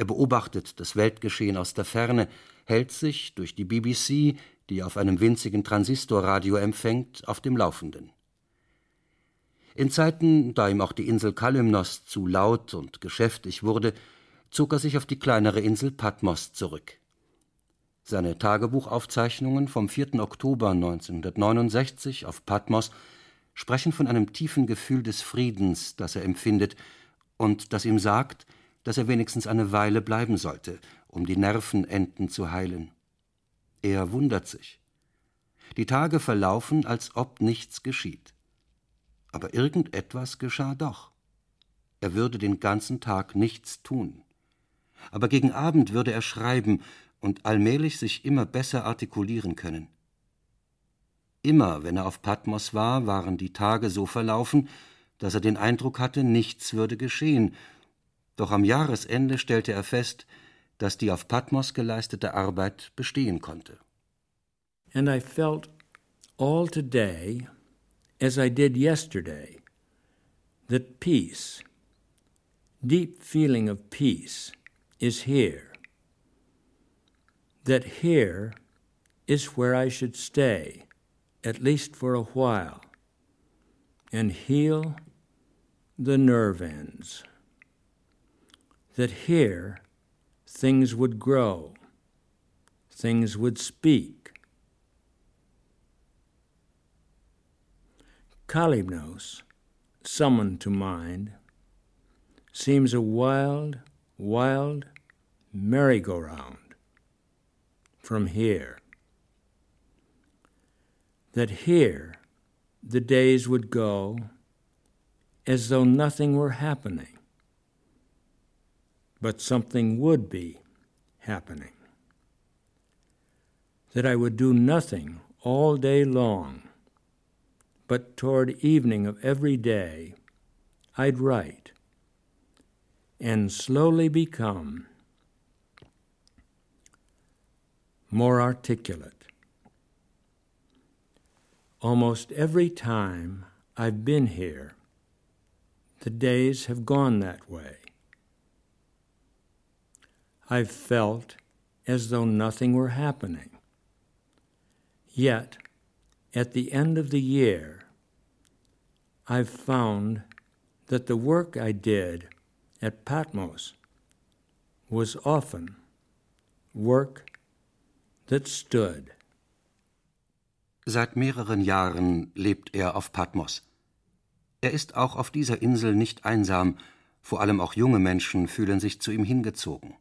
er beobachtet das Weltgeschehen aus der Ferne, hält sich durch die BBC, die auf einem winzigen Transistorradio empfängt, auf dem Laufenden. In Zeiten, da ihm auch die Insel Kalymnos zu laut und geschäftig wurde, zog er sich auf die kleinere Insel Patmos zurück. Seine Tagebuchaufzeichnungen vom 4. Oktober 1969 auf Patmos sprechen von einem tiefen Gefühl des Friedens, das er empfindet und das ihm sagt, dass er wenigstens eine Weile bleiben sollte, um die Nervenenden zu heilen. Er wundert sich. Die Tage verlaufen, als ob nichts geschieht. Aber irgendetwas geschah doch. Er würde den ganzen Tag nichts tun. Aber gegen Abend würde er schreiben und allmählich sich immer besser artikulieren können. Immer, wenn er auf Patmos war, waren die Tage so verlaufen, dass er den Eindruck hatte, nichts würde geschehen doch am Jahresende stellte er fest, dass die auf Patmos geleistete Arbeit bestehen konnte.
And I felt all today, as I did yesterday, that peace, deep feeling of peace, is here. That here is where I should stay, at least for a while, and heal the nerve ends that here things would grow, things would speak. Kalymnos, summoned to mind seems a wild, wild merry-go-round from here. That here the days would go as though nothing were happening, but something would be happening. That I would do nothing all day long, but toward evening of every day I'd write and slowly become more articulate. Almost every time I've been here, the days have gone that way. I've felt as though nothing were happening. Yet, at the end of the year, I've found that the work I did at Patmos was often work that stood.
Seit mehreren Jahren lebt er auf Patmos. Er ist auch auf dieser Insel nicht einsam, vor allem auch junge Menschen fühlen sich zu ihm hingezogen.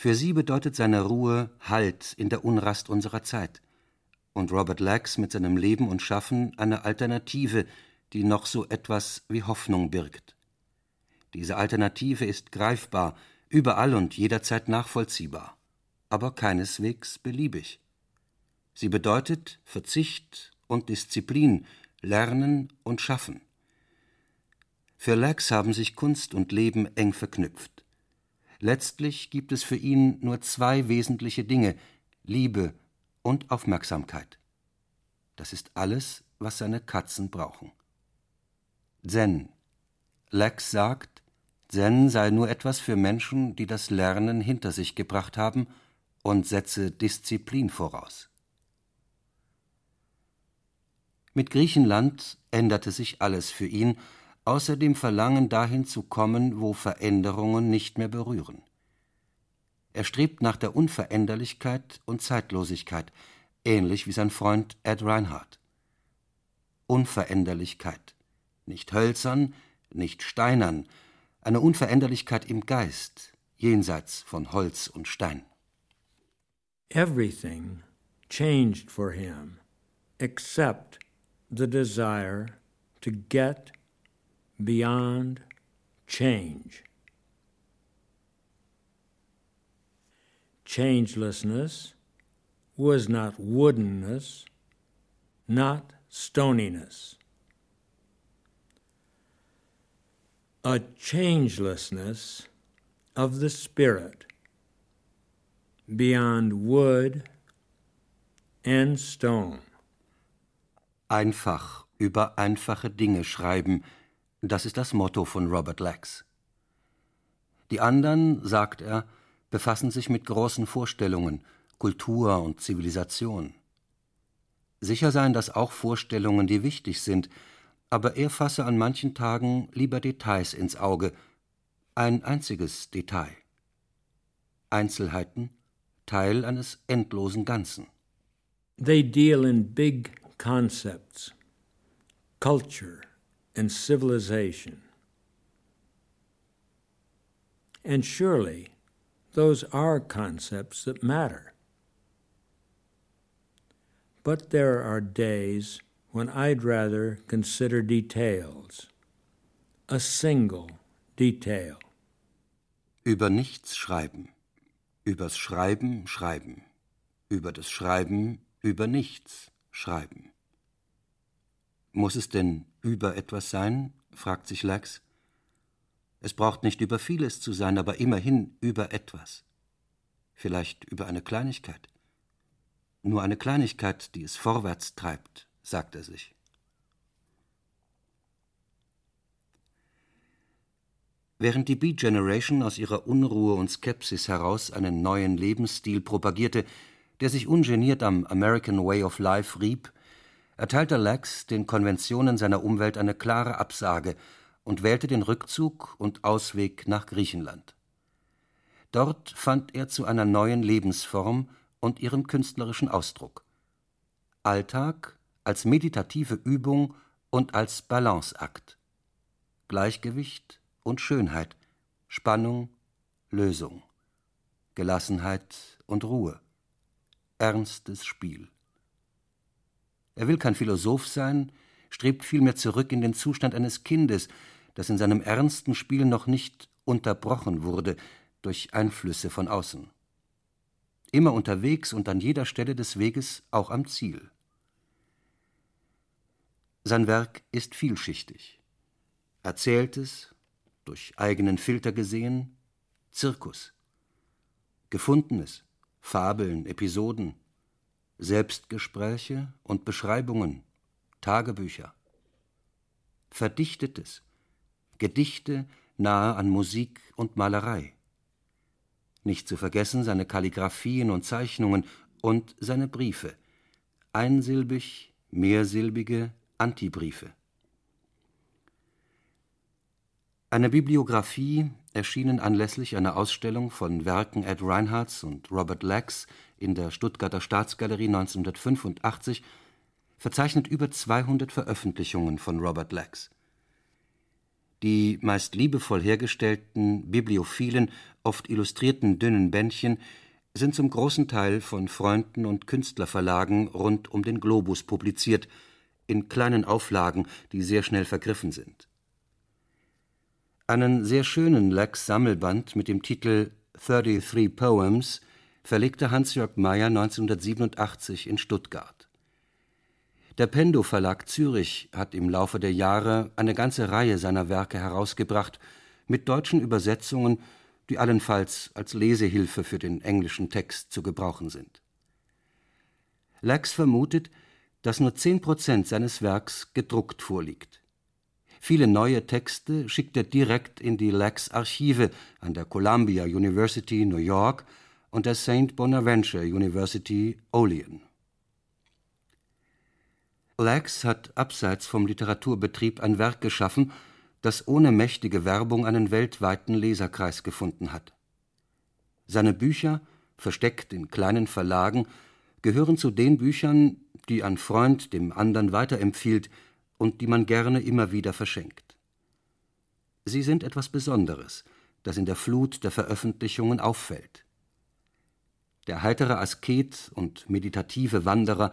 Für sie bedeutet seine Ruhe Halt in der Unrast unserer Zeit. Und Robert Lax mit seinem Leben und Schaffen eine Alternative, die noch so etwas wie Hoffnung birgt. Diese Alternative ist greifbar, überall und jederzeit nachvollziehbar, aber keineswegs beliebig. Sie bedeutet Verzicht und Disziplin, Lernen und Schaffen. Für Lax haben sich Kunst und Leben eng verknüpft. Letztlich gibt es für ihn nur zwei wesentliche Dinge Liebe und Aufmerksamkeit. Das ist alles, was seine Katzen brauchen. Zen. Lex sagt, Zen sei nur etwas für Menschen, die das Lernen hinter sich gebracht haben und setze Disziplin voraus. Mit Griechenland änderte sich alles für ihn, außer dem Verlangen dahin zu kommen, wo Veränderungen nicht mehr berühren. Er strebt nach der Unveränderlichkeit und Zeitlosigkeit, ähnlich wie sein Freund Ed Reinhardt. Unveränderlichkeit, nicht hölzern, nicht steinern, eine Unveränderlichkeit im Geist, jenseits von Holz und Stein.
Everything changed for him except the desire to get beyond change. Changelessness was not woodenness, not stoniness. a changelessness of the Spirit beyond wood and stone.
Einfach über einfache Dinge schreiben, das ist das Motto von Robert Lax. Die anderen, sagt er, befassen sich mit großen Vorstellungen, Kultur und Zivilisation. Sicher seien das auch Vorstellungen, die wichtig sind, aber er fasse an manchen Tagen lieber Details ins Auge, ein einziges Detail. Einzelheiten, Teil eines endlosen Ganzen.
They deal in big concepts, culture and civilization. And surely those are concepts that matter. But there are days when I'd rather consider details, a single detail.
Über nichts schreiben, übers Schreiben schreiben, über das Schreiben über nichts schreiben. Muss es denn über etwas sein? fragt sich Lax. Es braucht nicht über vieles zu sein, aber immerhin über etwas. Vielleicht über eine Kleinigkeit. Nur eine Kleinigkeit, die es vorwärts treibt, sagt er sich. Während die Beat Generation aus ihrer Unruhe und Skepsis heraus einen neuen Lebensstil propagierte, der sich ungeniert am American Way of Life rieb, erteilte Lax den Konventionen seiner Umwelt eine klare Absage und wählte den Rückzug und Ausweg nach Griechenland. Dort fand er zu einer neuen Lebensform und ihrem künstlerischen Ausdruck. Alltag als meditative Übung und als Balanceakt. Gleichgewicht und Schönheit, Spannung, Lösung, Gelassenheit und Ruhe, ernstes Spiel. Er will kein Philosoph sein, strebt vielmehr zurück in den Zustand eines Kindes, das in seinem ernsten Spiel noch nicht unterbrochen wurde durch Einflüsse von außen. Immer unterwegs und an jeder Stelle des Weges auch am Ziel. Sein Werk ist vielschichtig. Erzähltes, durch eigenen Filter gesehen, Zirkus. Gefundenes, Fabeln, Episoden, Selbstgespräche und Beschreibungen, Tagebücher. Verdichtetes, Gedichte nahe an Musik und Malerei. Nicht zu vergessen seine Kalligraphien und Zeichnungen und seine Briefe, einsilbig, mehrsilbige Antibriefe. Eine Bibliographie, erschienen anlässlich einer Ausstellung von Werken Ed Reinhardts und Robert Lax in der Stuttgarter Staatsgalerie 1985, verzeichnet über 200 Veröffentlichungen von Robert Lax. Die meist liebevoll hergestellten, bibliophilen, oft illustrierten dünnen Bändchen sind zum großen Teil von Freunden und Künstlerverlagen rund um den Globus publiziert, in kleinen Auflagen, die sehr schnell vergriffen sind. Einen sehr schönen Lex-Sammelband mit dem Titel 33 Poems verlegte Hans-Jörg Meyer 1987 in Stuttgart. Der Pendo Verlag Zürich hat im Laufe der Jahre eine ganze Reihe seiner Werke herausgebracht, mit deutschen Übersetzungen, die allenfalls als Lesehilfe für den englischen Text zu gebrauchen sind. Lex vermutet, dass nur zehn Prozent seines Werks gedruckt vorliegt. Viele neue Texte schickt er direkt in die Lex Archive an der Columbia University New York und der St. Bonaventure University Olean. Lex hat abseits vom Literaturbetrieb ein Werk geschaffen, das ohne mächtige Werbung einen weltweiten Leserkreis gefunden hat. Seine Bücher, versteckt in kleinen Verlagen, gehören zu den Büchern, die ein Freund dem anderen weiterempfiehlt und die man gerne immer wieder verschenkt. Sie sind etwas Besonderes, das in der Flut der Veröffentlichungen auffällt. Der heitere Asket und meditative Wanderer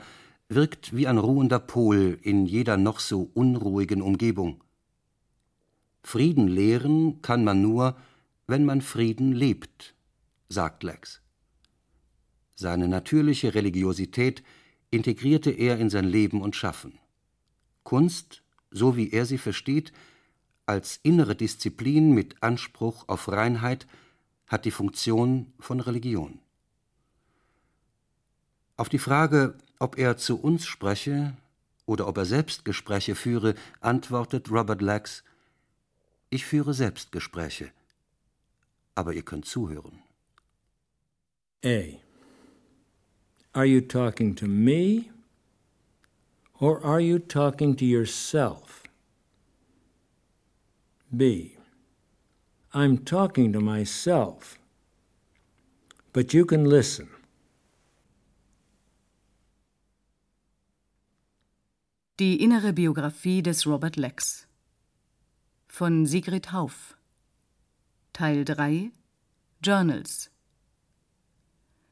wirkt wie ein ruhender Pol in jeder noch so unruhigen Umgebung. Frieden lehren kann man nur, wenn man Frieden lebt, sagt Lex. Seine natürliche Religiosität integrierte er in sein Leben und Schaffen. Kunst, so wie er sie versteht, als innere Disziplin mit Anspruch auf Reinheit, hat die Funktion von Religion. Auf die Frage, ob er zu uns spreche oder ob er Selbstgespräche führe, antwortet Robert Lax Ich führe Selbstgespräche, aber ihr könnt zuhören.
A. Are you talking to me or are you talking to yourself? B. I'm talking to myself, but you can listen.
Die innere Biografie des Robert Lex von Sigrid Hauf Teil 3 Journals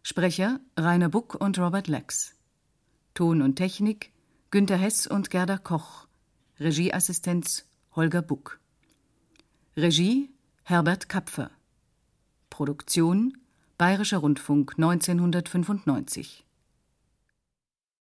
Sprecher Rainer Buck und Robert Lex. Ton und Technik Günter Hess und Gerda Koch. Regieassistenz Holger Buck. Regie Herbert Kapfer. Produktion Bayerischer Rundfunk 1995